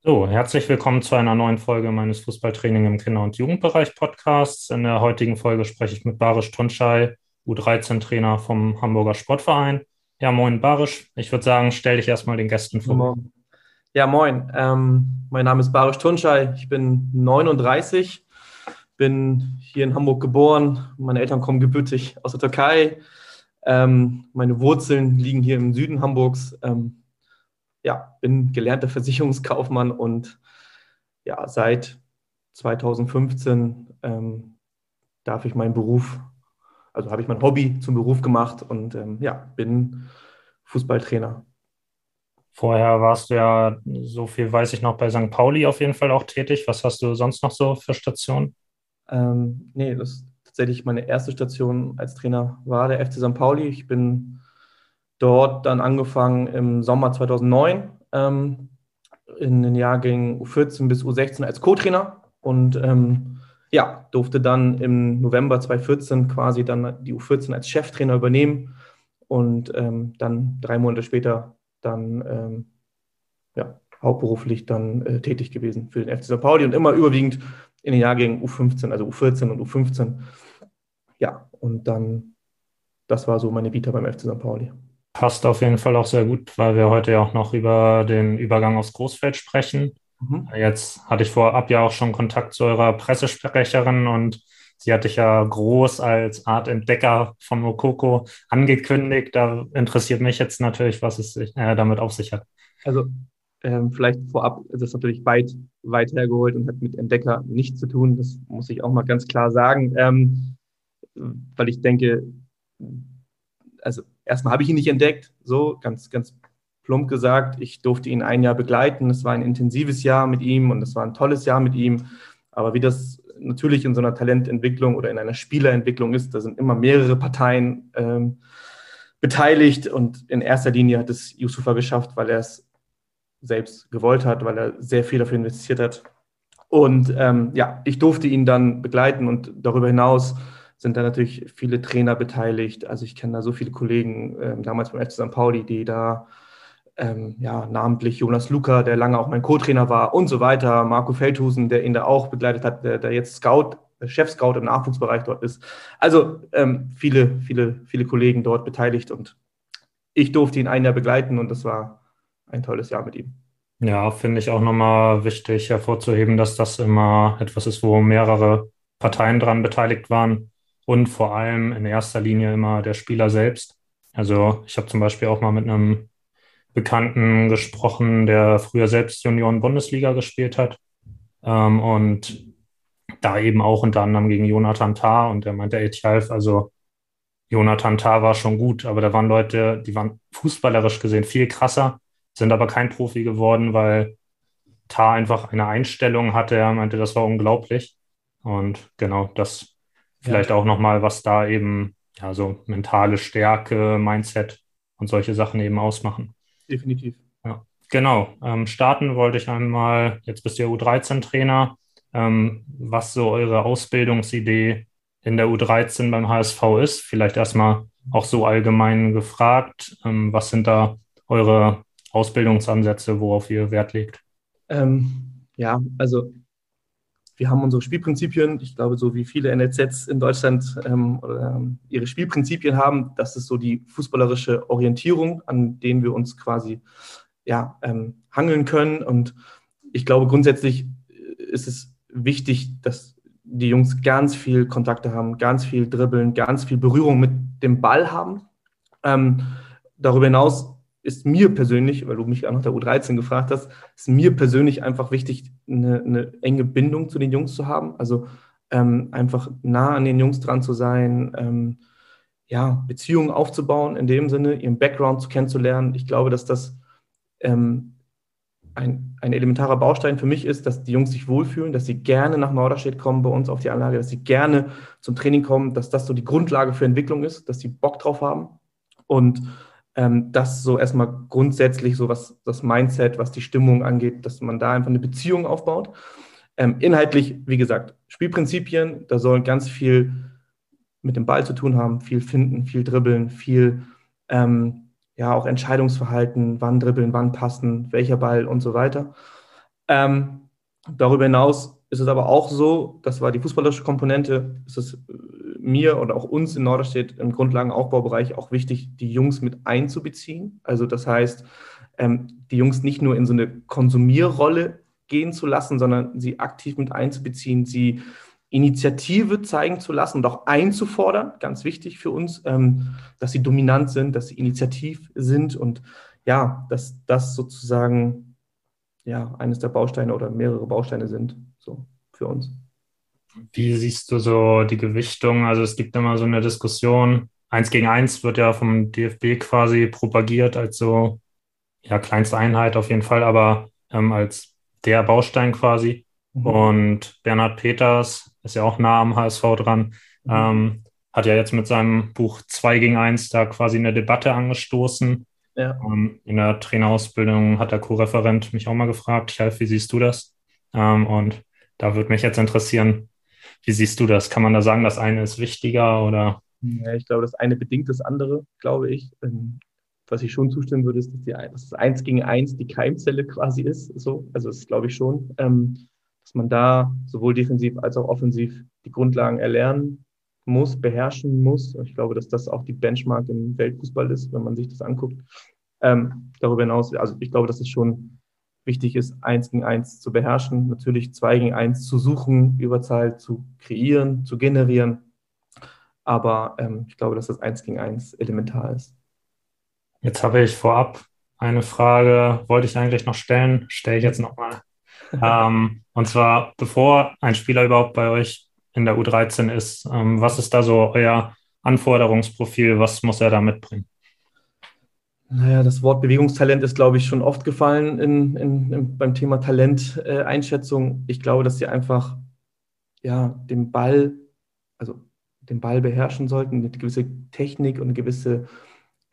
So, herzlich willkommen zu einer neuen Folge meines Fußballtraining im Kinder- und Jugendbereich Podcasts. In der heutigen Folge spreche ich mit Barisch Tunschei, U13-Trainer vom Hamburger Sportverein. Ja, moin Barisch. Ich würde sagen, stell dich erstmal den Gästen vor. Ja, moin. Ähm, mein Name ist Barisch Tunschei. Ich bin 39, bin hier in Hamburg geboren. Meine Eltern kommen gebürtig aus der Türkei. Ähm, meine Wurzeln liegen hier im Süden Hamburgs. Ähm, ja, bin gelernter Versicherungskaufmann und ja, seit 2015 ähm, darf ich meinen Beruf, also habe ich mein Hobby zum Beruf gemacht und ähm, ja, bin Fußballtrainer. Vorher warst du ja, so viel weiß ich noch, bei St. Pauli auf jeden Fall auch tätig. Was hast du sonst noch so für Stationen? Ähm, nee, das ist tatsächlich meine erste Station als Trainer war der FC St. Pauli. Ich bin dort dann angefangen im Sommer 2009 ähm, in den Jahrgängen U14 bis U16 als Co-Trainer und ähm, ja, durfte dann im November 2014 quasi dann die U14 als Cheftrainer übernehmen und ähm, dann drei Monate später dann ähm, ja, hauptberuflich dann äh, tätig gewesen für den FC St. Pauli und immer überwiegend in den Jahrgängen U15, also U14 und U15. Ja, und dann, das war so meine Vita beim FC St. Pauli passt auf jeden Fall auch sehr gut, weil wir heute ja auch noch über den Übergang aufs Großfeld sprechen. Mhm. Jetzt hatte ich vorab ja auch schon Kontakt zu eurer Pressesprecherin und sie hatte ich ja groß als Art Entdecker von Mokoko angekündigt. Da interessiert mich jetzt natürlich, was es sich, äh, damit auf sich hat. Also ähm, vielleicht vorab ist es natürlich weit, weit hergeholt und hat mit Entdecker nichts zu tun. Das muss ich auch mal ganz klar sagen, ähm, weil ich denke, also erstmal habe ich ihn nicht entdeckt, so ganz, ganz plump gesagt. Ich durfte ihn ein Jahr begleiten. Es war ein intensives Jahr mit ihm und es war ein tolles Jahr mit ihm. Aber wie das natürlich in so einer Talententwicklung oder in einer Spielerentwicklung ist, da sind immer mehrere Parteien ähm, beteiligt und in erster Linie hat es Yusufa geschafft, weil er es selbst gewollt hat, weil er sehr viel dafür investiert hat. Und ähm, ja, ich durfte ihn dann begleiten und darüber hinaus sind da natürlich viele Trainer beteiligt. Also ich kenne da so viele Kollegen, ähm, damals beim FC St. Pauli, die da ähm, ja, namentlich Jonas Luca, der lange auch mein Co-Trainer war und so weiter, Marco Feldhusen, der ihn da auch begleitet hat, der, der jetzt Scout, Chef-Scout im Nachwuchsbereich dort ist. Also ähm, viele, viele, viele Kollegen dort beteiligt und ich durfte ihn ein Jahr begleiten und das war ein tolles Jahr mit ihm. Ja, finde ich auch nochmal wichtig hervorzuheben, dass das immer etwas ist, wo mehrere Parteien dran beteiligt waren und vor allem in erster Linie immer der Spieler selbst. Also ich habe zum Beispiel auch mal mit einem Bekannten gesprochen, der früher selbst Junioren-Bundesliga gespielt hat ähm, und da eben auch unter anderem gegen Jonathan Tah und der meinte, Etjalf, also Jonathan Tah war schon gut, aber da waren Leute, die waren fußballerisch gesehen viel krasser, sind aber kein Profi geworden, weil Tah einfach eine Einstellung hatte. Er meinte, das war unglaublich. Und genau, das Vielleicht ja. auch nochmal, was da eben, ja, so mentale Stärke, Mindset und solche Sachen eben ausmachen. Definitiv. Ja, genau. Ähm, starten wollte ich einmal, jetzt bist du ja U13-Trainer, ähm, was so eure Ausbildungsidee in der U13 beim HSV ist. Vielleicht erstmal auch so allgemein gefragt, ähm, was sind da eure Ausbildungsansätze, worauf ihr Wert legt? Ähm, ja, also wir haben unsere Spielprinzipien. Ich glaube, so wie viele NLZs in Deutschland ähm, ähm, ihre Spielprinzipien haben, das ist so die fußballerische Orientierung, an denen wir uns quasi ja, ähm, hangeln können. Und ich glaube, grundsätzlich ist es wichtig, dass die Jungs ganz viel Kontakte haben, ganz viel dribbeln, ganz viel Berührung mit dem Ball haben. Ähm, darüber hinaus ist mir persönlich, weil du mich auch nach der U13 gefragt hast, ist mir persönlich einfach wichtig, eine, eine enge Bindung zu den Jungs zu haben. Also ähm, einfach nah an den Jungs dran zu sein, ähm, ja, Beziehungen aufzubauen, in dem Sinne, ihren Background zu kennenzulernen. Ich glaube, dass das ähm, ein, ein elementarer Baustein für mich ist, dass die Jungs sich wohlfühlen, dass sie gerne nach Norderstedt kommen bei uns auf die Anlage, dass sie gerne zum Training kommen, dass das so die Grundlage für Entwicklung ist, dass sie Bock drauf haben. Und ähm, das so erstmal grundsätzlich so was das Mindset, was die Stimmung angeht, dass man da einfach eine Beziehung aufbaut. Ähm, inhaltlich, wie gesagt, Spielprinzipien, da soll ganz viel mit dem Ball zu tun haben, viel finden, viel dribbeln, viel ähm, ja auch Entscheidungsverhalten, wann dribbeln, wann passen, welcher Ball und so weiter. Ähm, darüber hinaus ist es aber auch so, das war die fußballerische Komponente, ist es äh, mir oder auch uns in Norderstedt im Grundlagenaufbaubereich auch wichtig, die Jungs mit einzubeziehen. Also das heißt, ähm, die Jungs nicht nur in so eine Konsumierrolle gehen zu lassen, sondern sie aktiv mit einzubeziehen, sie Initiative zeigen zu lassen und auch einzufordern, ganz wichtig für uns, ähm, dass sie dominant sind, dass sie initiativ sind und ja, dass das sozusagen ja eines der Bausteine oder mehrere Bausteine sind, so für uns. Wie siehst du so die Gewichtung? Also es gibt immer so eine Diskussion. Eins gegen eins wird ja vom DFB quasi propagiert als so, ja, kleinste Einheit auf jeden Fall, aber ähm, als der Baustein quasi. Mhm. Und Bernhard Peters ist ja auch nah am HSV dran, mhm. ähm, hat ja jetzt mit seinem Buch 2 gegen 1 da quasi eine Debatte angestoßen. Ja. Ähm, in der Trainerausbildung hat der Co-Referent mich auch mal gefragt, Chalf, wie siehst du das? Ähm, und da würde mich jetzt interessieren, wie siehst du das? Kann man da sagen, das eine ist wichtiger oder? Ja, ich glaube, das eine bedingt das andere, glaube ich. Ähm, was ich schon zustimmen würde, ist, dass, die, dass das Eins gegen Eins die Keimzelle quasi ist. So. Also das glaube ich schon, ähm, dass man da sowohl defensiv als auch offensiv die Grundlagen erlernen muss, beherrschen muss. Ich glaube, dass das auch die Benchmark im Weltfußball ist, wenn man sich das anguckt. Ähm, darüber hinaus, also ich glaube, dass es schon wichtig ist, eins gegen eins zu beherrschen, natürlich zwei gegen eins zu suchen, Überzahl zu kreieren, zu generieren. Aber ähm, ich glaube, dass das eins gegen eins elementar ist. Jetzt habe ich vorab eine Frage, wollte ich eigentlich noch stellen, stelle ich jetzt nochmal. ähm, und zwar, bevor ein Spieler überhaupt bei euch in der U13 ist, ähm, was ist da so euer Anforderungsprofil? Was muss er da mitbringen? Naja, das Wort Bewegungstalent ist, glaube ich, schon oft gefallen in, in, in beim Thema Talenteinschätzung. Äh, ich glaube, dass sie einfach ja, den Ball, also den Ball beherrschen sollten, eine gewisse Technik und eine gewisse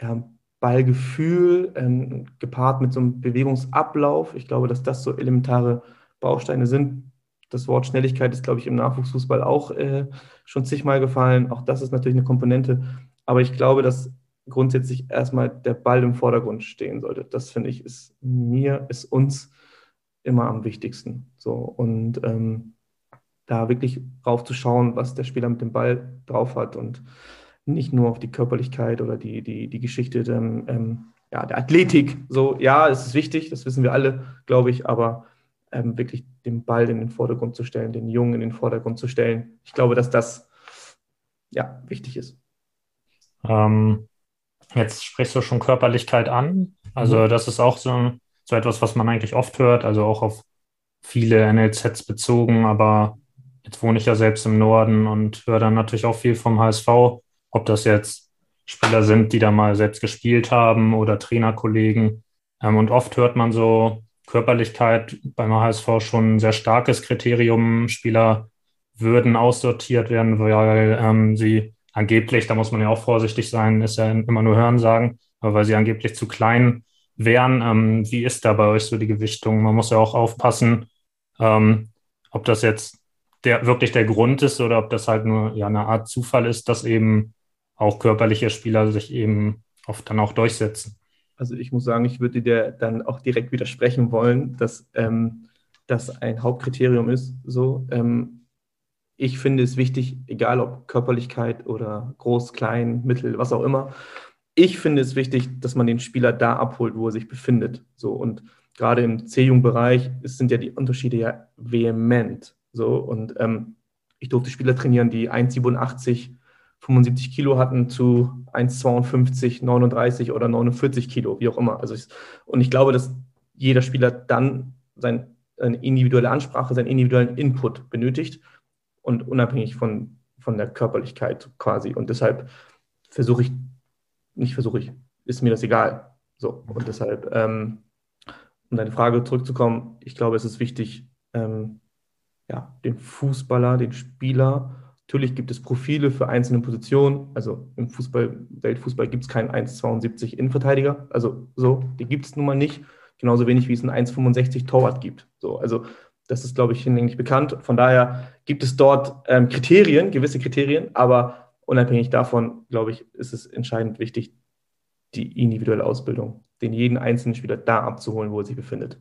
ja, Ballgefühl ähm, gepaart mit so einem Bewegungsablauf. Ich glaube, dass das so elementare Bausteine sind. Das Wort Schnelligkeit ist, glaube ich, im Nachwuchsfußball auch äh, schon zigmal gefallen. Auch das ist natürlich eine Komponente. Aber ich glaube, dass grundsätzlich erstmal der Ball im Vordergrund stehen sollte. Das finde ich ist mir, ist uns immer am wichtigsten. So und ähm, da wirklich drauf zu schauen, was der Spieler mit dem Ball drauf hat und nicht nur auf die Körperlichkeit oder die, die, die Geschichte der, ähm, ja, der Athletik. So, ja, es ist wichtig, das wissen wir alle, glaube ich, aber ähm, wirklich den Ball in den Vordergrund zu stellen, den Jungen in den Vordergrund zu stellen. Ich glaube, dass das ja wichtig ist. Ähm, jetzt sprichst du schon Körperlichkeit an. Also, mhm. das ist auch so, so etwas, was man eigentlich oft hört, also auch auf viele NLZs bezogen, aber jetzt wohne ich ja selbst im Norden und höre dann natürlich auch viel vom HSV ob das jetzt Spieler sind, die da mal selbst gespielt haben oder Trainerkollegen. Ähm, und oft hört man so Körperlichkeit beim HSV schon ein sehr starkes Kriterium. Spieler würden aussortiert werden, weil ähm, sie angeblich, da muss man ja auch vorsichtig sein, ist ja immer nur Hören sagen, aber weil sie angeblich zu klein wären. Ähm, wie ist da bei euch so die Gewichtung? Man muss ja auch aufpassen, ähm, ob das jetzt der, wirklich der Grund ist oder ob das halt nur ja, eine Art Zufall ist, dass eben auch körperliche Spieler sich eben oft dann auch durchsetzen. Also ich muss sagen, ich würde dir dann auch direkt widersprechen wollen, dass ähm, das ein Hauptkriterium ist. So, ähm, ich finde es wichtig, egal ob Körperlichkeit oder groß, klein, mittel, was auch immer. Ich finde es wichtig, dass man den Spieler da abholt, wo er sich befindet. So und gerade im C-Jung-Bereich sind ja die Unterschiede ja vehement. So und ähm, ich durfte Spieler trainieren, die 1,87 75 Kilo hatten zu 1,52, 39 oder 49 Kilo, wie auch immer. Also ich, und ich glaube, dass jeder Spieler dann sein, seine individuelle Ansprache, seinen individuellen Input benötigt und unabhängig von, von der Körperlichkeit quasi. Und deshalb versuche ich, nicht versuche ich, ist mir das egal. So, und deshalb, ähm, um deine Frage zurückzukommen, ich glaube, es ist wichtig, ähm, ja, den Fußballer, den Spieler, Natürlich gibt es Profile für einzelne Positionen. Also im Fußball, Weltfußball gibt es keinen 1,72 Innenverteidiger. Also so, die gibt es nun mal nicht. Genauso wenig wie es einen 1,65 Torwart gibt. So, also das ist, glaube ich, hinlänglich bekannt. Von daher gibt es dort ähm, Kriterien, gewisse Kriterien, aber unabhängig davon, glaube ich, ist es entscheidend wichtig, die individuelle Ausbildung, den jeden einzelnen Spieler da abzuholen, wo er sich befindet.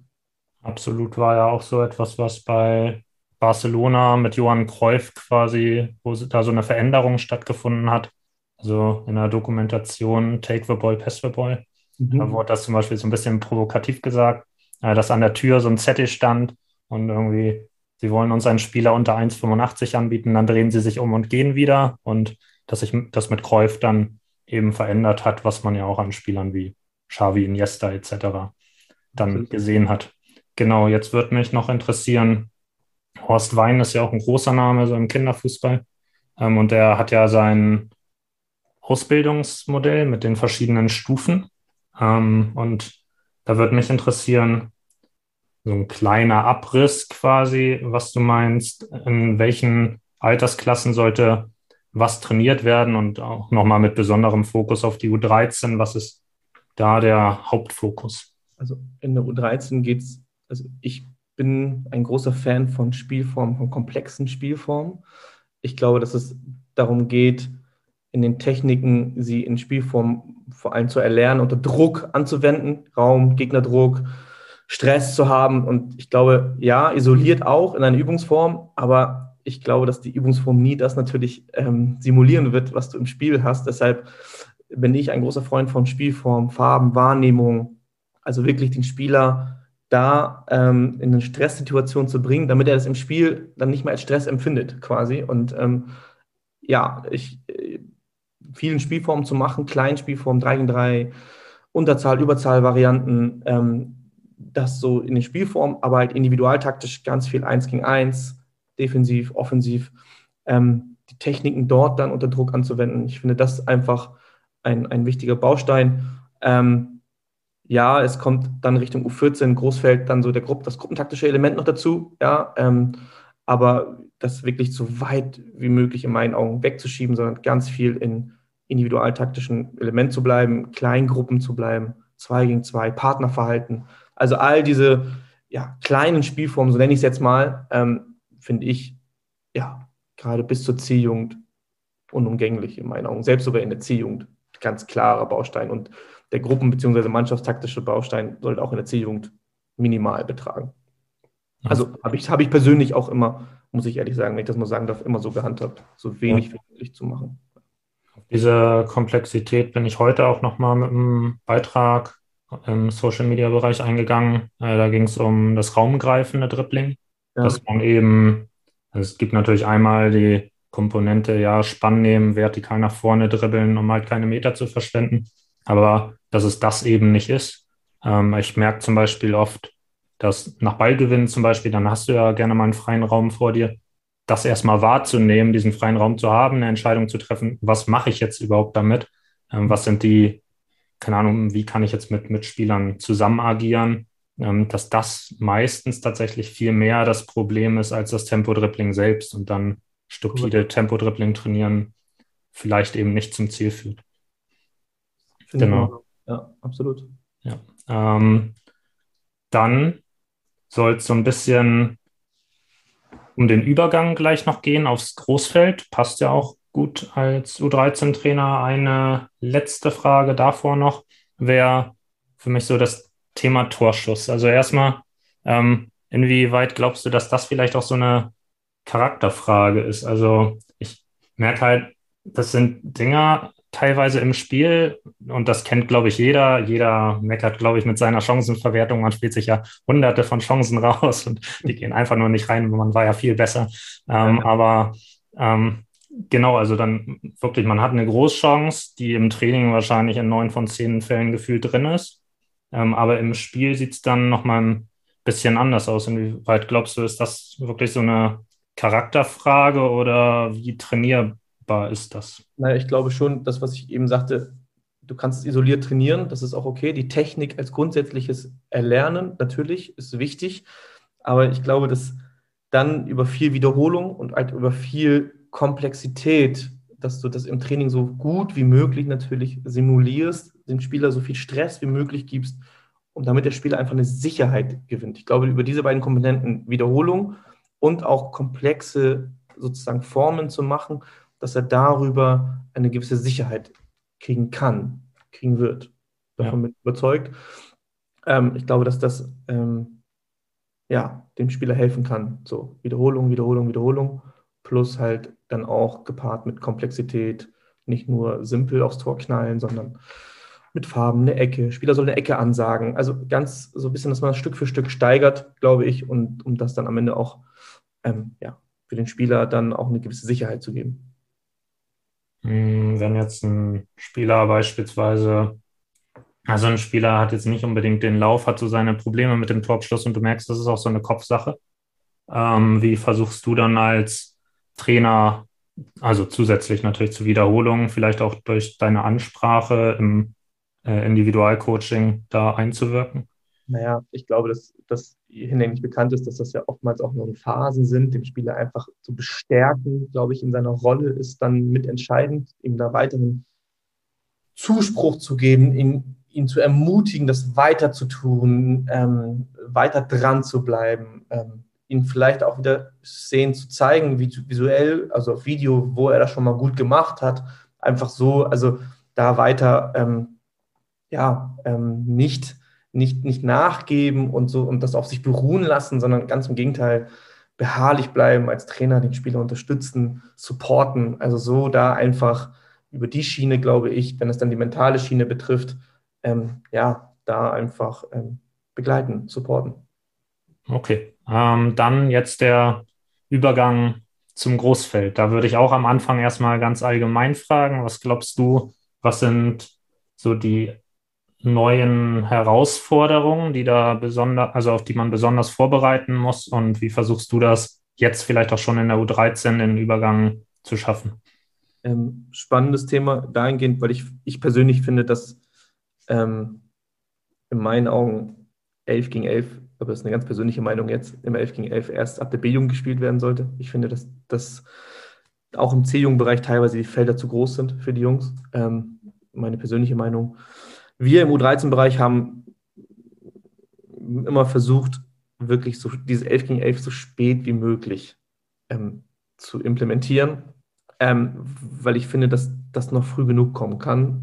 Absolut war ja auch so etwas, was bei Barcelona mit Johann Cruyff quasi, wo da so eine Veränderung stattgefunden hat. Also in der Dokumentation Take the Ball, Pass the Ball. Mhm. Da wurde das zum Beispiel so ein bisschen provokativ gesagt, äh, dass an der Tür so ein Zettel stand und irgendwie, sie wollen uns einen Spieler unter 1,85 anbieten, dann drehen sie sich um und gehen wieder. Und dass sich das mit Cruyff dann eben verändert hat, was man ja auch an Spielern wie Xavi, Iniesta etc. dann gesehen hat. Genau, jetzt würde mich noch interessieren, Horst Wein ist ja auch ein großer Name so im Kinderfußball. Ähm, und er hat ja sein Ausbildungsmodell mit den verschiedenen Stufen. Ähm, und da würde mich interessieren, so ein kleiner Abriss quasi, was du meinst, in welchen Altersklassen sollte was trainiert werden und auch nochmal mit besonderem Fokus auf die U13. Was ist da der Hauptfokus? Also in der U13 geht es, also ich bin ein großer Fan von Spielformen, von komplexen Spielformen. Ich glaube, dass es darum geht, in den Techniken sie in Spielformen vor allem zu erlernen, unter Druck anzuwenden, Raum, Gegnerdruck, Stress zu haben. Und ich glaube, ja, isoliert auch in einer Übungsform, aber ich glaube, dass die Übungsform nie das natürlich ähm, simulieren wird, was du im Spiel hast. Deshalb bin ich ein großer Freund von Spielform, Farben, Wahrnehmung, also wirklich den Spieler da ähm, in eine Stresssituation zu bringen, damit er das im Spiel dann nicht mehr als Stress empfindet, quasi. Und ähm, ja, ich, äh, vielen Spielformen zu machen, kleinen Spielformen, 3 gegen 3, Unterzahl, Überzahl-Varianten, ähm, das so in den Spielformen, aber halt individualtaktisch ganz viel 1 gegen 1, defensiv, offensiv, ähm, die Techniken dort dann unter Druck anzuwenden. Ich finde das einfach ein, ein wichtiger Baustein. Ähm, ja, es kommt dann Richtung U14, Großfeld, dann so der Gruppe, das gruppentaktische Element noch dazu, ja, ähm, aber das wirklich so weit wie möglich in meinen Augen wegzuschieben, sondern ganz viel in individualtaktischen Element zu bleiben, Kleingruppen zu bleiben, zwei gegen zwei, Partnerverhalten. Also all diese ja, kleinen Spielformen, so nenne ich es jetzt mal, ähm, finde ich ja gerade bis zur Ziehjugend unumgänglich in meinen Augen. Selbst sogar in der Ziehjugend ganz klarer Baustein. Und der Gruppen- bzw. mannschaftstaktische Baustein sollte auch in der C-Jugend minimal betragen. Also habe ich, hab ich persönlich auch immer, muss ich ehrlich sagen, wenn ich das mal sagen darf, immer so gehandhabt, so wenig wie möglich zu machen. Auf diese Komplexität bin ich heute auch nochmal mit einem Beitrag im Social Media Bereich eingegangen. Äh, da ging es um das raumgreifende Dribbling, ja. dass man eben, also es gibt natürlich einmal die Komponente, ja, Spann nehmen, vertikal nach vorne dribbeln, um halt keine Meter zu verschwenden. Aber dass es das eben nicht ist. Ähm, ich merke zum Beispiel oft, dass nach Ballgewinn zum Beispiel, dann hast du ja gerne mal einen freien Raum vor dir, das erstmal wahrzunehmen, diesen freien Raum zu haben, eine Entscheidung zu treffen, was mache ich jetzt überhaupt damit? Ähm, was sind die, keine Ahnung, wie kann ich jetzt mit Mitspielern zusammen agieren? Ähm, dass das meistens tatsächlich viel mehr das Problem ist als das Tempo-Dribbling selbst und dann stupide Tempo-Dribbling trainieren vielleicht eben nicht zum Ziel führt. Finde genau. Ja, absolut. Ja. Ähm, dann soll es so ein bisschen um den Übergang gleich noch gehen aufs Großfeld. Passt ja auch gut als U13-Trainer. Eine letzte Frage davor noch wäre für mich so das Thema Torschuss. Also erstmal, ähm, inwieweit glaubst du, dass das vielleicht auch so eine Charakterfrage ist? Also ich merke halt, das sind Dinger, teilweise im Spiel, und das kennt, glaube ich, jeder. Jeder meckert, glaube ich, mit seiner Chancenverwertung. Man spielt sich ja hunderte von Chancen raus und die gehen einfach nur nicht rein. Man war ja viel besser. Ähm, ja. Aber ähm, genau, also dann wirklich, man hat eine Großchance, die im Training wahrscheinlich in neun von zehn Fällen gefühlt drin ist. Ähm, aber im Spiel sieht es dann nochmal ein bisschen anders aus. Inwieweit glaubst du, ist das wirklich so eine Charakterfrage oder wie trainierbar? ist das? Naja, ich glaube schon, das, was ich eben sagte, du kannst es isoliert trainieren, das ist auch okay. Die Technik als grundsätzliches Erlernen natürlich ist wichtig, aber ich glaube, dass dann über viel Wiederholung und halt über viel Komplexität, dass du das im Training so gut wie möglich natürlich simulierst, dem Spieler so viel Stress wie möglich gibst, und damit der Spieler einfach eine Sicherheit gewinnt. Ich glaube, über diese beiden Komponenten Wiederholung und auch komplexe sozusagen Formen zu machen, dass er darüber eine gewisse Sicherheit kriegen kann, kriegen wird. Davon ja. bin ich überzeugt. Ähm, ich glaube, dass das ähm, ja, dem Spieler helfen kann. So Wiederholung, Wiederholung, Wiederholung, plus halt dann auch gepaart mit Komplexität, nicht nur simpel aufs Tor knallen, sondern mit Farben, eine Ecke. Spieler soll eine Ecke ansagen. Also ganz so ein bisschen, dass man das Stück für Stück steigert, glaube ich, und um das dann am Ende auch ähm, ja, für den Spieler dann auch eine gewisse Sicherheit zu geben. Hm, wenn jetzt ein Spieler beispielsweise, also ein Spieler hat jetzt nicht unbedingt den Lauf, hat so seine Probleme mit dem Torabschluss und du merkst, das ist auch so eine Kopfsache. Ähm, wie versuchst du dann als Trainer, also zusätzlich natürlich zur Wiederholung, vielleicht auch durch deine Ansprache im äh, Individualcoaching da einzuwirken? Naja, ich glaube, dass das hinlänglich bekannt ist, dass das ja oftmals auch nur Phasen sind, den Spieler einfach zu bestärken, glaube ich, in seiner Rolle ist dann mitentscheidend, ihm da weiteren Zuspruch zu geben, ihn, ihn zu ermutigen, das weiter zu tun, ähm, weiter dran zu bleiben, ähm, ihn vielleicht auch wieder Szenen zu zeigen, visuell, also auf Video, wo er das schon mal gut gemacht hat, einfach so, also da weiter ähm, ja, ähm, nicht, nicht, nicht nachgeben und so und das auf sich beruhen lassen, sondern ganz im Gegenteil beharrlich bleiben, als Trainer den Spieler unterstützen, supporten. Also so da einfach über die Schiene, glaube ich, wenn es dann die mentale Schiene betrifft, ähm, ja, da einfach ähm, begleiten, supporten. Okay, ähm, dann jetzt der Übergang zum Großfeld. Da würde ich auch am Anfang erstmal ganz allgemein fragen, was glaubst du, was sind so die neuen Herausforderungen, die da besonders, also auf die man besonders vorbereiten muss? Und wie versuchst du das jetzt vielleicht auch schon in der U13 den Übergang zu schaffen? Ähm, spannendes Thema dahingehend, weil ich, ich persönlich finde, dass ähm, in meinen Augen 11 gegen 11, aber das ist eine ganz persönliche Meinung jetzt, im 11 gegen 11 erst ab der B-Jugend gespielt werden sollte. Ich finde, dass, dass auch im C-Jugendbereich teilweise die Felder zu groß sind für die Jungs. Ähm, meine persönliche Meinung. Wir im U13-Bereich haben immer versucht, wirklich so diese 11 gegen 11 so spät wie möglich ähm, zu implementieren, ähm, weil ich finde, dass das noch früh genug kommen kann.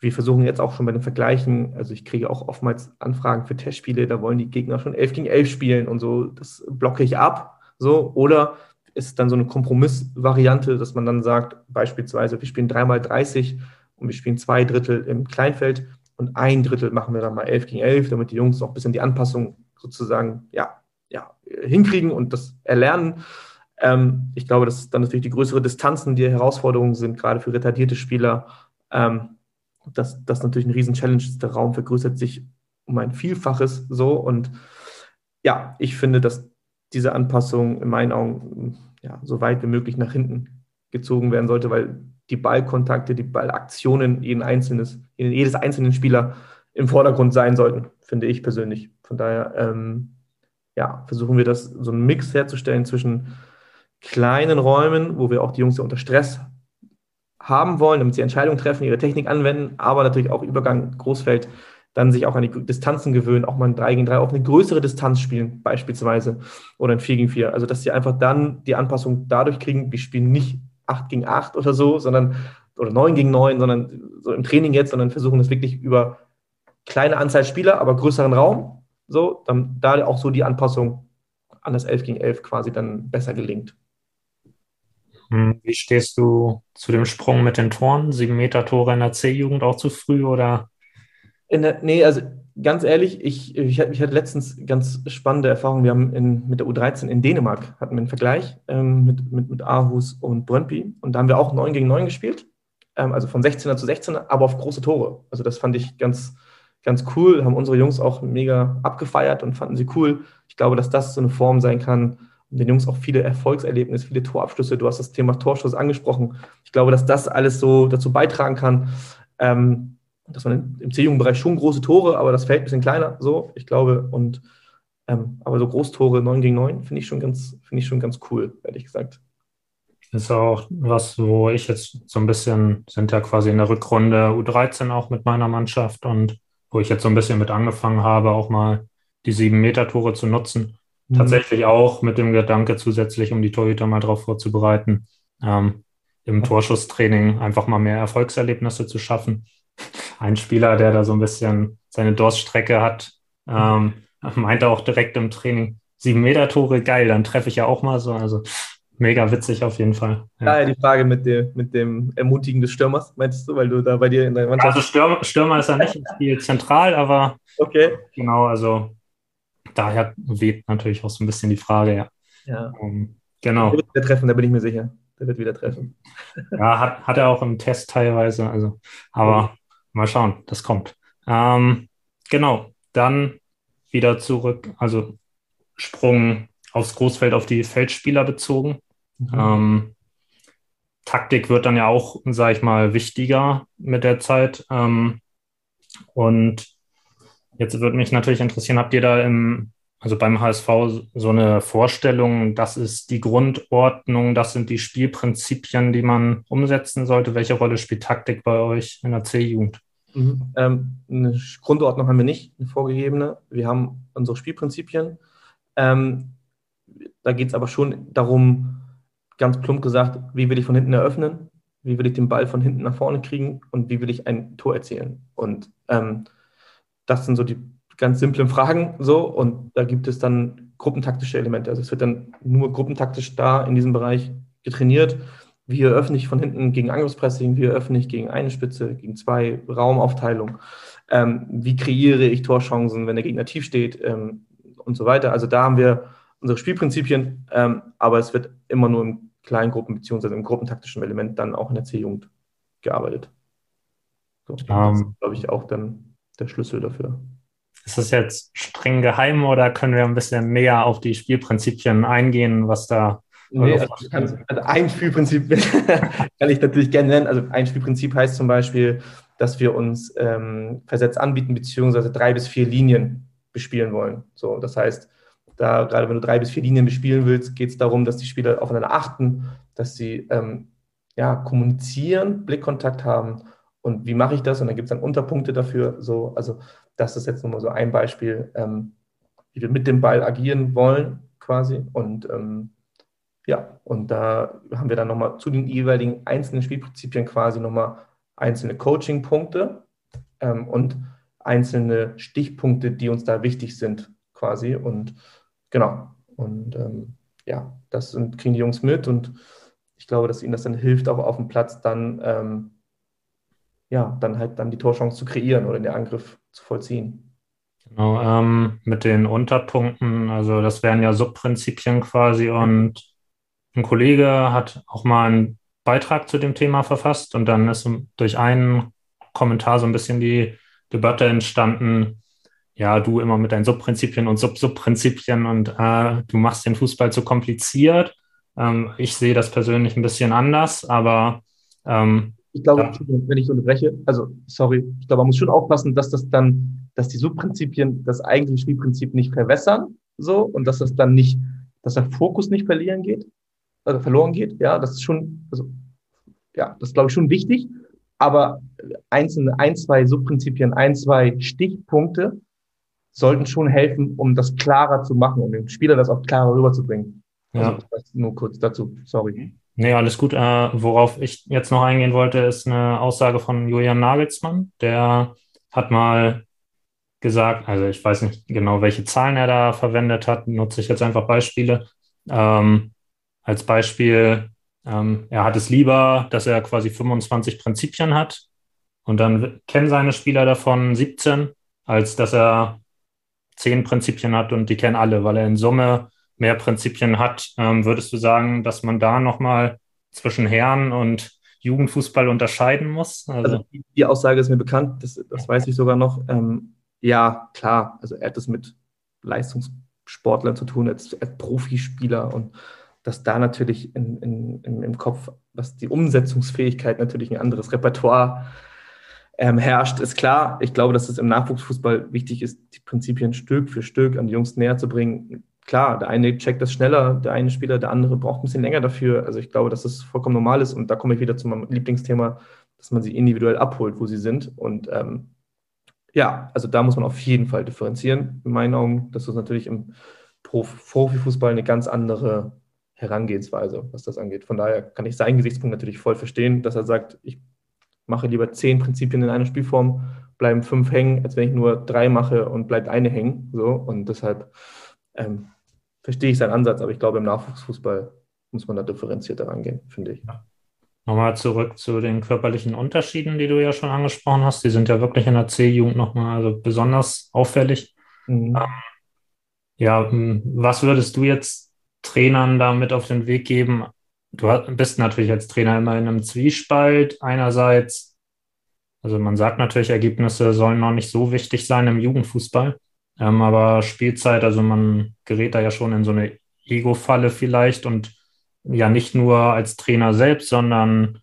Wir versuchen jetzt auch schon bei den Vergleichen, also ich kriege auch oftmals Anfragen für Testspiele, da wollen die Gegner schon 11 gegen 11 spielen und so, das blocke ich ab. So, oder ist dann so eine Kompromissvariante, dass man dann sagt, beispielsweise, wir spielen 3x30 und wir spielen zwei Drittel im Kleinfeld und ein Drittel machen wir dann mal 11 gegen 11, damit die Jungs auch ein bisschen die Anpassung sozusagen ja, ja, hinkriegen und das erlernen. Ähm, ich glaube, dass dann natürlich die größere Distanzen die Herausforderungen sind, gerade für retardierte Spieler. Ähm, das, das natürlich eine riesen Challenge ist. Der Raum vergrößert sich um ein Vielfaches so. Und ja, ich finde, dass diese Anpassung in meinen Augen ja, so weit wie möglich nach hinten gezogen werden sollte, weil die Ballkontakte, die Ballaktionen jeden einzelnes, jedes einzelnen Spieler im Vordergrund sein sollten, finde ich persönlich. Von daher ähm, ja, versuchen wir das so einen Mix herzustellen zwischen kleinen Räumen, wo wir auch die Jungs ja unter Stress haben wollen, damit sie Entscheidungen treffen, ihre Technik anwenden, aber natürlich auch Übergang Großfeld, dann sich auch an die Distanzen gewöhnen, auch mal ein 3 gegen 3 auf eine größere Distanz spielen, beispielsweise, oder ein 4 gegen 4. Also, dass sie einfach dann die Anpassung dadurch kriegen, wir spielen nicht 8 gegen 8 oder so, sondern oder 9 gegen 9, sondern so im Training jetzt, sondern versuchen das wirklich über kleine Anzahl Spieler, aber größeren Raum, so, dann da auch so die Anpassung an das 11 gegen 11 quasi dann besser gelingt. Hm, wie stehst du zu dem Sprung mit den Toren? Sieben Meter Tore in der C-Jugend auch zu früh oder? In der, nee, also ganz ehrlich, ich, ich, ich, hatte letztens ganz spannende Erfahrungen. Wir haben in, mit der U13 in Dänemark hatten wir einen Vergleich ähm, mit, mit, mit Aarhus und Brøndby. Und da haben wir auch 9 gegen 9 gespielt. Ähm, also von 16er zu 16er, aber auf große Tore. Also das fand ich ganz, ganz cool. Haben unsere Jungs auch mega abgefeiert und fanden sie cool. Ich glaube, dass das so eine Form sein kann, den Jungs auch viele Erfolgserlebnisse, viele Torabschlüsse. Du hast das Thema Torschuss angesprochen. Ich glaube, dass das alles so dazu beitragen kann. Ähm, dass man im C-Jugendbereich schon große Tore, aber das Feld ein bisschen kleiner, so, ich glaube. Und ähm, aber so Großtore 9 gegen 9 finde ich schon ganz, finde ich schon ganz cool, ehrlich gesagt. Das ist auch was, wo ich jetzt so ein bisschen, sind ja quasi in der Rückrunde U13 auch mit meiner Mannschaft und wo ich jetzt so ein bisschen mit angefangen habe, auch mal die 7-Meter-Tore zu nutzen. Mhm. Tatsächlich auch mit dem Gedanke zusätzlich, um die Torhüter mal darauf vorzubereiten, ähm, im Torschusstraining einfach mal mehr Erfolgserlebnisse zu schaffen ein Spieler, der da so ein bisschen seine Durststrecke hat, ähm, meinte auch direkt im Training, sieben Meter Tore, geil, dann treffe ich ja auch mal so. Also mega witzig auf jeden Fall. Ja, ja die Frage mit dem, mit dem Ermutigen des Stürmers, meinst du, weil du da bei dir in der Mannschaft. Also Stürmer, Stürmer ist ja nicht im Spiel zentral, aber okay. genau, also daher weht natürlich auch so ein bisschen die Frage, ja. Ja. Um, ähm, genau. Der wird wieder treffen, da bin ich mir sicher. Der wird wieder treffen. Ja, hat, hat er auch im Test teilweise, also, aber okay. mal schauen, das kommt. Ähm, genau, dann wieder zurück, also Sprung aufs Großfeld auf die Feldspieler bezogen. Mhm. Ähm, Taktik wird dann ja auch, sage ich mal, wichtiger mit der Zeit. Ähm, und jetzt würde mich natürlich interessieren, habt ihr da im, also beim HSV so eine Vorstellung, das ist die Grundordnung, das sind die Spielprinzipien, die man umsetzen sollte? Welche Rolle spielt Taktik bei euch in der C-Jugend? Mhm. Ähm, eine Grundordnung haben wir nicht, eine vorgegebene. Wir haben unsere Spielprinzipien. Ähm, da geht es aber schon darum, ganz plump gesagt, wie will ich von hinten eröffnen, wie will ich den Ball von hinten nach vorne kriegen und wie will ich ein Tor erzielen. Und ähm, das sind so die ganz simplen Fragen so und da gibt es dann gruppentaktische Elemente. Also es wird dann nur gruppentaktisch da in diesem Bereich getrainiert. Wie eröffne ich von hinten gegen Angriffspressing, wie eröffne ich gegen eine Spitze, gegen zwei, Raumaufteilung, ähm, wie kreiere ich Torchancen, wenn der Gegner tief steht ähm, und so weiter. Also da haben wir unsere Spielprinzipien, ähm, aber es wird immer nur im Kleingruppen- bzw. im gruppentaktischen Element dann auch in der C-Jugend gearbeitet. So, das ist, glaube ich, auch dann der Schlüssel dafür. Ist das jetzt streng geheim oder können wir ein bisschen näher auf die Spielprinzipien eingehen, was da Nee, also, also, ein Spielprinzip kann ich natürlich gerne nennen. Also ein Spielprinzip heißt zum Beispiel, dass wir uns ähm, Versetz anbieten, beziehungsweise drei bis vier Linien bespielen wollen. So, das heißt, da, gerade wenn du drei bis vier Linien bespielen willst, geht es darum, dass die Spieler aufeinander achten, dass sie ähm, ja, kommunizieren, Blickkontakt haben. Und wie mache ich das? Und dann gibt es dann Unterpunkte dafür. So, also das ist jetzt nochmal so ein Beispiel, ähm, wie wir mit dem Ball agieren wollen, quasi. Und ähm, ja, und da haben wir dann nochmal zu den jeweiligen einzelnen Spielprinzipien quasi nochmal einzelne Coaching-Punkte ähm, und einzelne Stichpunkte, die uns da wichtig sind, quasi. Und Genau. Und ähm, ja, das sind, kriegen die Jungs mit und ich glaube, dass ihnen das dann hilft, auch auf dem Platz dann, ähm, ja, dann halt dann die Torchance zu kreieren oder den Angriff zu vollziehen. Genau, ähm, mit den Unterpunkten, also das wären ja Subprinzipien quasi und ein Kollege hat auch mal einen Beitrag zu dem Thema verfasst und dann ist durch einen Kommentar so ein bisschen die Debatte entstanden, ja, du immer mit deinen Subprinzipien und Sub-Subprinzipien und äh, du machst den Fußball zu kompliziert. Ähm, ich sehe das persönlich ein bisschen anders, aber ähm, ich glaube, ja. wenn ich unterbreche, also sorry, ich glaube, man muss schon aufpassen, dass das dann, dass die Subprinzipien das eigentliche Spielprinzip nicht verwässern, so und dass das dann nicht, dass der Fokus nicht verlieren geht, also verloren geht. Ja, das ist schon, also ja, das ist, glaube ich schon wichtig. Aber einzelne ein, zwei Subprinzipien, ein, zwei Stichpunkte sollten schon helfen, um das klarer zu machen, um dem Spieler das auch klarer rüberzubringen. Ja. Also, nur kurz dazu, sorry. Nee, alles gut. Äh, worauf ich jetzt noch eingehen wollte, ist eine Aussage von Julian Nagelsmann. Der hat mal gesagt, also ich weiß nicht genau, welche Zahlen er da verwendet hat, nutze ich jetzt einfach Beispiele. Ähm, als Beispiel, ähm, er hat es lieber, dass er quasi 25 Prinzipien hat und dann kennen seine Spieler davon 17, als dass er zehn Prinzipien hat und die kennen alle, weil er in Summe mehr Prinzipien hat. Ähm, würdest du sagen, dass man da nochmal zwischen Herren und Jugendfußball unterscheiden muss? Also, also die, die, Aussage ist mir bekannt, das, das weiß ich sogar noch. Ähm, ja, klar, also er hat das mit Leistungssportlern zu tun, als, als Profispieler und dass da natürlich in, in, in, im Kopf, was die Umsetzungsfähigkeit natürlich ein anderes Repertoire ähm, herrscht, ist klar. Ich glaube, dass es im Nachwuchsfußball wichtig ist, die Prinzipien Stück für Stück an die Jungs näher zu bringen. Klar, der eine checkt das schneller, der eine Spieler, der andere braucht ein bisschen länger dafür. Also ich glaube, dass das vollkommen normal ist. Und da komme ich wieder zu meinem Lieblingsthema, dass man sie individuell abholt, wo sie sind. Und ähm, ja, also da muss man auf jeden Fall differenzieren. In meinen Augen, das ist natürlich im Profifußball eine ganz andere Herangehensweise, was das angeht. Von daher kann ich seinen Gesichtspunkt natürlich voll verstehen, dass er sagt, ich mache lieber zehn Prinzipien in einer Spielform bleiben fünf hängen, als wenn ich nur drei mache und bleibt eine hängen. So. Und deshalb ähm, verstehe ich seinen Ansatz, aber ich glaube, im Nachwuchsfußball muss man da differenzierter rangehen, finde ich. Ja. Nochmal zurück zu den körperlichen Unterschieden, die du ja schon angesprochen hast. Die sind ja wirklich in der C-Jugend nochmal also besonders auffällig. Mhm. Ähm, ja, was würdest du jetzt Trainern da mit auf den Weg geben? Du bist natürlich als Trainer immer in einem Zwiespalt. Einerseits, also man sagt natürlich, Ergebnisse sollen noch nicht so wichtig sein im Jugendfußball. Ähm, aber Spielzeit, also man gerät da ja schon in so eine Ego-Falle vielleicht und ja nicht nur als Trainer selbst, sondern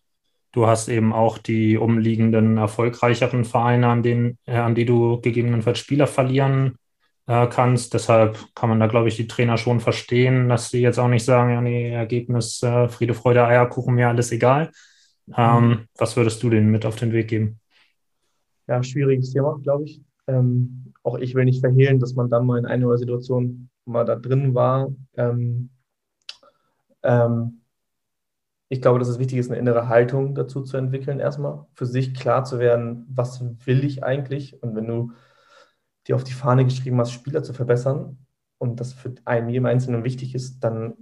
du hast eben auch die umliegenden erfolgreicheren Vereine, an denen, äh, an die du gegebenenfalls Spieler verlieren äh, kannst. Deshalb kann man da, glaube ich, die Trainer schon verstehen, dass sie jetzt auch nicht sagen, ja, nee, Ergebnis, äh, Friede, Freude, Eierkuchen, mir alles egal. Ähm, mhm. Was würdest du denen mit auf den Weg geben? Ja, schwieriges Thema, glaube ich. Ähm, auch ich will nicht verhehlen, dass man dann mal in einer Situation mal da drin war. Ähm, ähm, ich glaube, dass es wichtig ist, eine innere Haltung dazu zu entwickeln, erstmal für sich klar zu werden, was will ich eigentlich? Und wenn du dir auf die Fahne geschrieben hast, Spieler zu verbessern und das für einen jedem Einzelnen wichtig ist, dann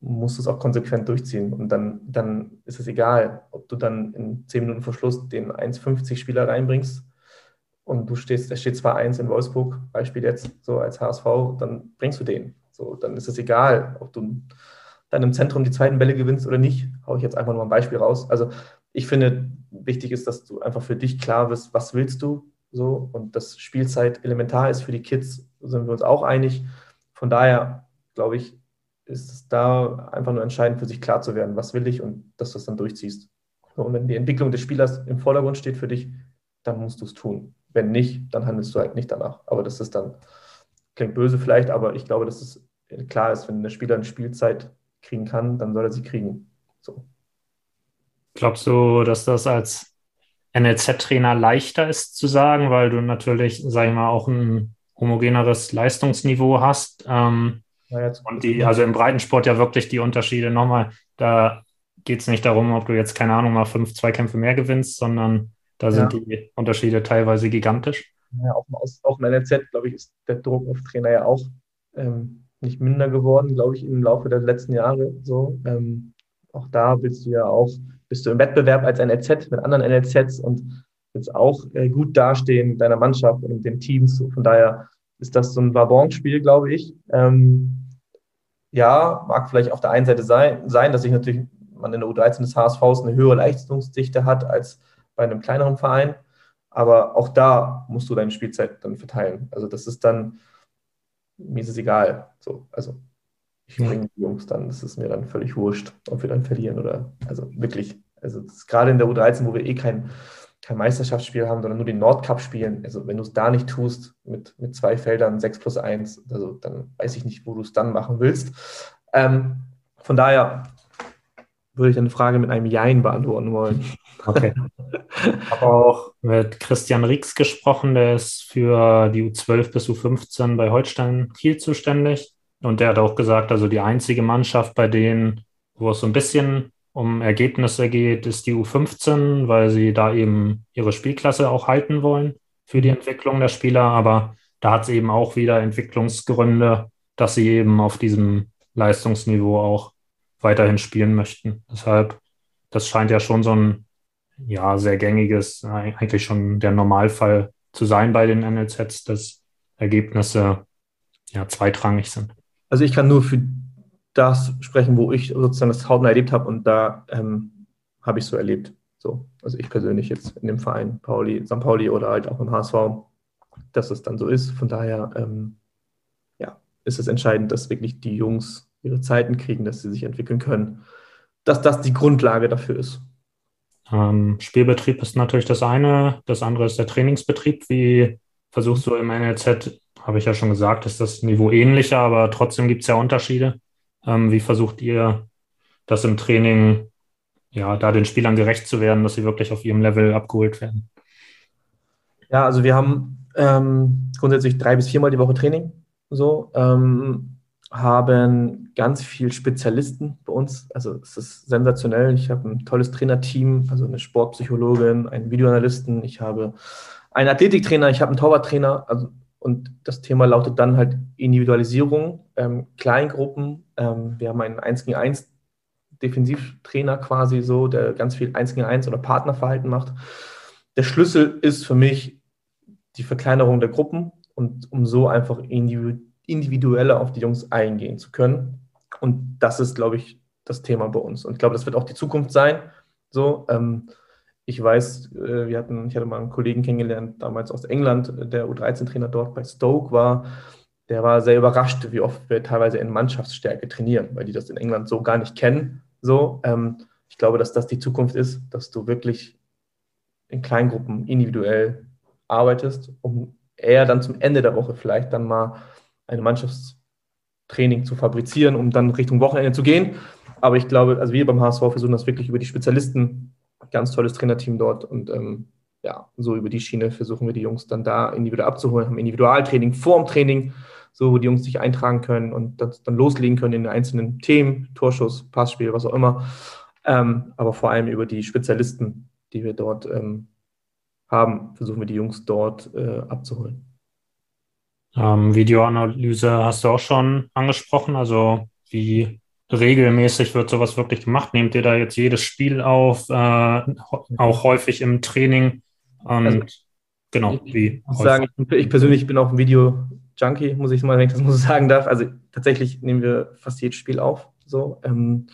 musst du es auch konsequent durchziehen. Und dann, dann ist es egal, ob du dann in 10 Minuten Verschluss den 1,50 Spieler reinbringst und du stehst, es steht 2-1 in Wolfsburg, Beispiel jetzt, so als HSV, dann bringst du den. So, dann ist es egal, ob du dann im Zentrum die zweiten Bälle gewinnst oder nicht. Hau ich jetzt einfach nur ein Beispiel raus. Also ich finde, wichtig ist, dass du einfach für dich klar bist, was willst du so und dass Spielzeit elementar ist für die Kids, sind wir uns auch einig. Von daher glaube ich, ist es da einfach nur entscheidend für sich klar zu werden, was will ich und dass du es dann durchziehst. Und wenn die Entwicklung des Spielers im Vordergrund steht für dich, dann musst du es tun. Wenn nicht, dann handelst du halt nicht danach. Aber das ist dann, klingt böse vielleicht, aber ich glaube, dass es klar ist, wenn der Spieler eine Spielzeit kriegen kann, dann soll er sie kriegen. So. Glaubst du, dass das als NLZ-Trainer leichter ist zu sagen, weil du natürlich, sag ich mal, auch ein homogeneres Leistungsniveau hast? Ähm, ja, und die, also im Breitensport ja wirklich die Unterschiede nochmal, da geht es nicht darum, ob du jetzt, keine Ahnung, mal fünf Zweikämpfe mehr gewinnst, sondern da sind ja. die Unterschiede teilweise gigantisch. Ja, auch, auch im NLZ, glaube ich, ist der Druck auf Trainer ja auch ähm, nicht minder geworden, glaube ich, im Laufe der letzten Jahre. So, ähm, auch da bist du ja auch, bist du im Wettbewerb als NLZ mit anderen NLZs und willst auch äh, gut dastehen mit deiner Mannschaft und den Teams. Von daher ist das so ein Wabonspiel, glaube ich. Ähm, ja, mag vielleicht auf der einen Seite sein, sein, dass sich natürlich man in der U13 des HSVs eine höhere Leistungsdichte hat als bei einem kleineren Verein. Aber auch da musst du deine Spielzeit dann verteilen. Also das ist dann, mir ist es egal. So, also ich bringe die Jungs dann, das ist mir dann völlig wurscht, ob wir dann verlieren oder, also wirklich, also gerade in der U13, wo wir eh kein, kein Meisterschaftsspiel haben, sondern nur den Nordcup spielen, also wenn du es da nicht tust, mit, mit zwei Feldern, 6 plus 1, also dann weiß ich nicht, wo du es dann machen willst. Ähm, von daher würde ich eine Frage mit einem Jein beantworten wollen. Okay. Ich habe auch mit Christian Rix gesprochen, der ist für die U12 bis U15 bei Holstein Kiel zuständig. Und der hat auch gesagt, also die einzige Mannschaft, bei denen, wo es so ein bisschen um Ergebnisse geht, ist die U15, weil sie da eben ihre Spielklasse auch halten wollen für die Entwicklung der Spieler. Aber da hat es eben auch wieder Entwicklungsgründe, dass sie eben auf diesem Leistungsniveau auch weiterhin spielen möchten. Deshalb, das scheint ja schon so ein ja, sehr gängiges, eigentlich schon der Normalfall zu sein bei den NLZs, dass Ergebnisse ja zweitrangig sind. Also ich kann nur für das sprechen, wo ich sozusagen das hautnah erlebt habe und da ähm, habe ich so erlebt. So, also ich persönlich jetzt in dem Verein Pauli, St. Pauli oder halt auch im HSV, dass es dann so ist. Von daher ähm, ja, ist es entscheidend, dass wirklich die Jungs ihre Zeiten kriegen, dass sie sich entwickeln können, dass das die Grundlage dafür ist. Ähm, Spielbetrieb ist natürlich das eine, das andere ist der Trainingsbetrieb. Wie versuchst du im NLZ, habe ich ja schon gesagt, ist das Niveau ähnlicher, aber trotzdem gibt es ja Unterschiede. Ähm, wie versucht ihr das im Training, ja, da den Spielern gerecht zu werden, dass sie wirklich auf ihrem Level abgeholt werden? Ja, also wir haben ähm, grundsätzlich drei bis viermal die Woche Training. So, ähm, haben ganz viel Spezialisten bei uns. Also es ist sensationell. Ich habe ein tolles Trainerteam, also eine Sportpsychologin, einen Videoanalysten. Ich habe einen Athletiktrainer, ich habe einen Torwarttrainer, also und das Thema lautet dann halt Individualisierung, ähm, Kleingruppen. Ähm, wir haben einen 1 gegen 1 Defensivtrainer quasi so, der ganz viel 1 gegen 1 oder Partnerverhalten macht. Der Schlüssel ist für mich die Verkleinerung der Gruppen und um so einfach individueller auf die Jungs eingehen zu können. Und das ist, glaube ich, das Thema bei uns. Und ich glaube, das wird auch die Zukunft sein. So, ähm, ich weiß, äh, wir hatten, ich hatte mal einen Kollegen kennengelernt, damals aus England, der U13-Trainer dort bei Stoke war. Der war sehr überrascht, wie oft wir teilweise in Mannschaftsstärke trainieren, weil die das in England so gar nicht kennen. So, ähm, ich glaube, dass das die Zukunft ist, dass du wirklich in Kleingruppen individuell arbeitest, um eher dann zum Ende der Woche vielleicht dann mal ein Mannschaftstraining zu fabrizieren, um dann Richtung Wochenende zu gehen. Aber ich glaube, also wir beim HSV versuchen das wirklich über die Spezialisten ganz tolles Trainerteam dort und ähm, ja, so über die Schiene versuchen wir die Jungs dann da individuell abzuholen, haben Individualtraining vorm Training, so wo die Jungs sich eintragen können und das dann loslegen können in den einzelnen Themen, Torschuss, Passspiel, was auch immer. Ähm, aber vor allem über die Spezialisten, die wir dort ähm, haben, versuchen wir die Jungs dort äh, abzuholen. Ähm, Videoanalyse hast du auch schon angesprochen. Also wie regelmäßig wird sowas wirklich gemacht? Nehmt ihr da jetzt jedes Spiel auf, äh, auch häufig im Training? Und also, genau, ich wie? Ich sagen, ich persönlich bin auch ein Video-Junkie, muss ich mal, wenn ich das mal so sagen darf. Also tatsächlich nehmen wir fast jedes Spiel auf. So, ähm,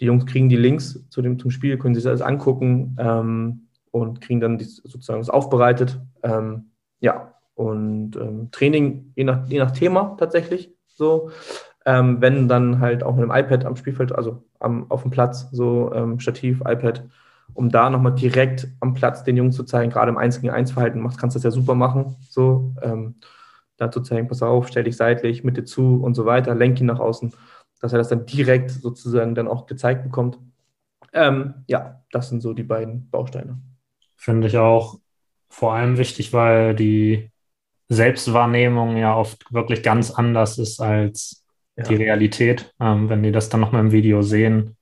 die Jungs kriegen die Links zu dem, zum Spiel, können sich das alles angucken ähm, und kriegen dann die, sozusagen das aufbereitet. Ähm, ja, und ähm, Training je nach, je nach Thema tatsächlich. So, ähm, wenn dann halt auch mit dem iPad am Spielfeld, also am, auf dem Platz, so ähm, Stativ, iPad, um da nochmal direkt am Platz den Jungs zu zeigen, gerade im 1 gegen 1 Verhalten machst, kannst du das ja super machen, so, ähm, da zu zeigen, pass auf, stell dich seitlich, Mitte zu und so weiter, lenk ihn nach außen, dass er das dann direkt sozusagen dann auch gezeigt bekommt. Ähm, ja, das sind so die beiden Bausteine. Finde ich auch vor allem wichtig, weil die Selbstwahrnehmung ja oft wirklich ganz anders ist als ja. die Realität. Ähm, wenn die das dann nochmal im Video sehen,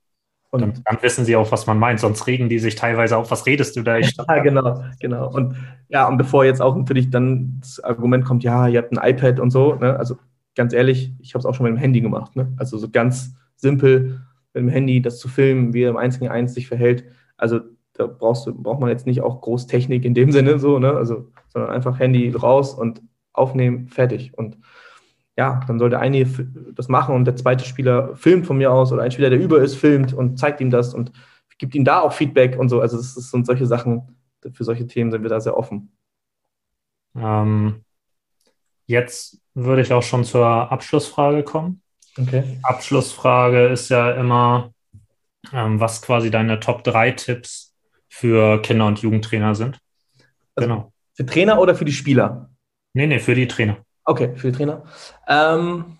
und dann, dann, wissen sie auch, was man meint. Sonst regen die sich teilweise auf, was redest du da? ja, genau, genau. Und ja, und bevor jetzt auch natürlich dann das Argument kommt, ja, ihr habt ein iPad und so, ne? also ganz ehrlich, ich habe es auch schon mit dem Handy gemacht. Ne? Also so ganz simpel mit dem Handy das zu filmen, wie er im 1 gegen 1 sich verhält. Also da brauchst du, braucht man jetzt nicht auch Großtechnik in dem Sinne so, ne? Also, sondern einfach Handy raus und aufnehmen, fertig. Und ja, dann soll der eine das machen und der zweite Spieler filmt von mir aus oder ein Spieler, der über ist, filmt und zeigt ihm das und gibt ihm da auch Feedback und so. Also das sind solche Sachen, für solche Themen sind wir da sehr offen. Ähm, jetzt würde ich auch schon zur Abschlussfrage kommen. Okay. Abschlussfrage ist ja immer, ähm, was quasi deine Top 3 Tipps für Kinder- und Jugendtrainer sind. Also genau. Für Trainer oder für die Spieler? Nee, nee, für die Trainer. Okay, für die Trainer. Ähm,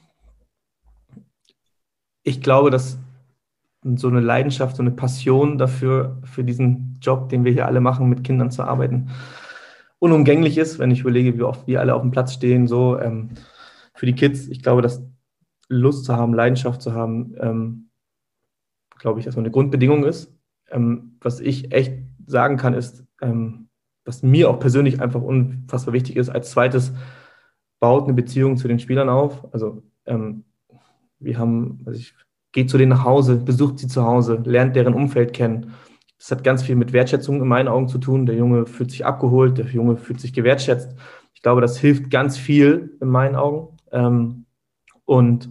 ich glaube, dass so eine Leidenschaft, so eine Passion dafür, für diesen Job, den wir hier alle machen, mit Kindern zu arbeiten, unumgänglich ist, wenn ich überlege, wie oft wir alle auf dem Platz stehen, so ähm, für die Kids. Ich glaube, dass Lust zu haben, Leidenschaft zu haben, ähm, glaube ich, erstmal eine Grundbedingung ist. Ähm, was ich echt sagen kann, ist, ähm, was mir auch persönlich einfach unfassbar wichtig ist, als zweites, baut eine Beziehung zu den Spielern auf. Also ähm, wir haben, also ich gehe zu denen nach Hause, besucht sie zu Hause, lernt deren Umfeld kennen. Das hat ganz viel mit Wertschätzung in meinen Augen zu tun. Der Junge fühlt sich abgeholt, der Junge fühlt sich gewertschätzt. Ich glaube, das hilft ganz viel in meinen Augen. Ähm, und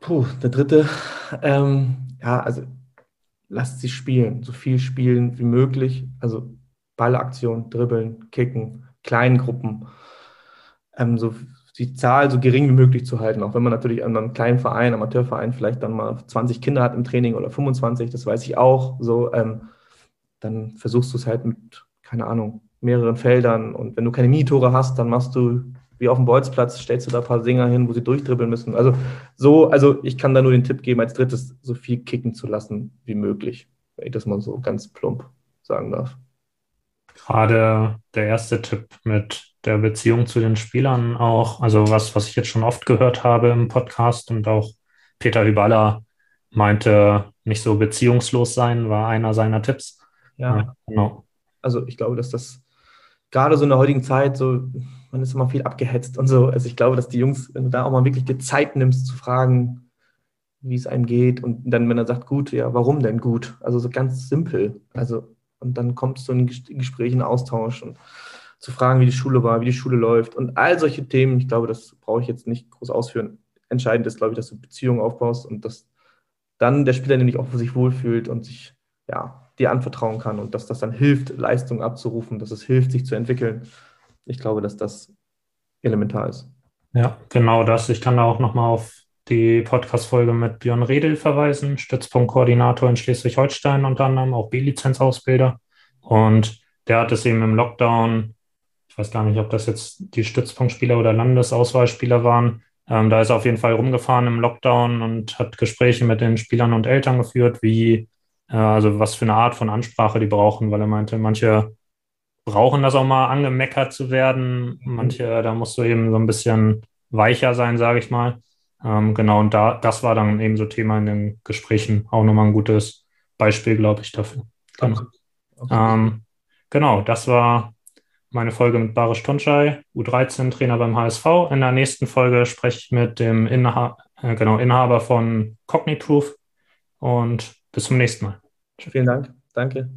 puh, der dritte, ähm, ja, also lasst sie spielen, so viel spielen wie möglich. Also Ballaktion, Dribbeln, Kicken, kleinen Gruppen ähm, so die Zahl so gering wie möglich zu halten, auch wenn man natürlich an einem kleinen Verein, Amateurverein vielleicht dann mal 20 Kinder hat im Training oder 25, das weiß ich auch, so, ähm, dann versuchst du es halt mit, keine Ahnung, mehreren Feldern und wenn du keine Minitore hast, dann machst du wie auf dem Bolzplatz, stellst du da ein paar Singer hin, wo sie durchdribbeln müssen. Also so, also ich kann da nur den Tipp geben, als drittes so viel kicken zu lassen wie möglich, wenn ich das mal so ganz plump sagen darf. Gerade der erste Tipp mit der Beziehung zu den Spielern auch, also was, was ich jetzt schon oft gehört habe im Podcast und auch Peter Hüballer meinte, nicht so beziehungslos sein, war einer seiner Tipps. Ja, ja genau. Also ich glaube, dass das gerade so in der heutigen Zeit, so, man ist immer viel abgehetzt und so. Also ich glaube, dass die Jungs, wenn du da auch mal wirklich die Zeit nimmst, zu fragen, wie es einem geht, und dann, wenn er sagt, gut, ja, warum denn gut? Also so ganz simpel. Also, und dann kommt so ein Gespräch, ein Austausch und zu fragen, wie die Schule war, wie die Schule läuft und all solche Themen. Ich glaube, das brauche ich jetzt nicht groß ausführen. Entscheidend ist, glaube ich, dass du Beziehungen aufbaust und dass dann der Spieler nämlich auch für sich wohlfühlt und sich ja, dir anvertrauen kann und dass das dann hilft, Leistung abzurufen, dass es hilft, sich zu entwickeln. Ich glaube, dass das elementar ist. Ja, genau das. Ich kann da auch nochmal auf die Podcast-Folge mit Björn Redel verweisen, Stützpunktkoordinator in Schleswig-Holstein unter anderem, auch B-Lizenz-Ausbilder. Und der hat es eben im Lockdown, ich weiß gar nicht, ob das jetzt die Stützpunktspieler oder Landesauswahlspieler waren, ähm, da ist er auf jeden Fall rumgefahren im Lockdown und hat Gespräche mit den Spielern und Eltern geführt, wie, äh, also was für eine Art von Ansprache die brauchen, weil er meinte, manche brauchen das auch mal angemeckert zu werden, manche, da musst du eben so ein bisschen weicher sein, sage ich mal. Ähm, genau, und da, das war dann eben so Thema in den Gesprächen, auch nochmal ein gutes Beispiel, glaube ich, dafür. Genau. Ähm, genau, das war meine Folge mit Baris Tonschei, U13-Trainer beim HSV. In der nächsten Folge spreche ich mit dem Inha äh, genau, Inhaber von Cogniproof und bis zum nächsten Mal. Vielen Dank. Danke.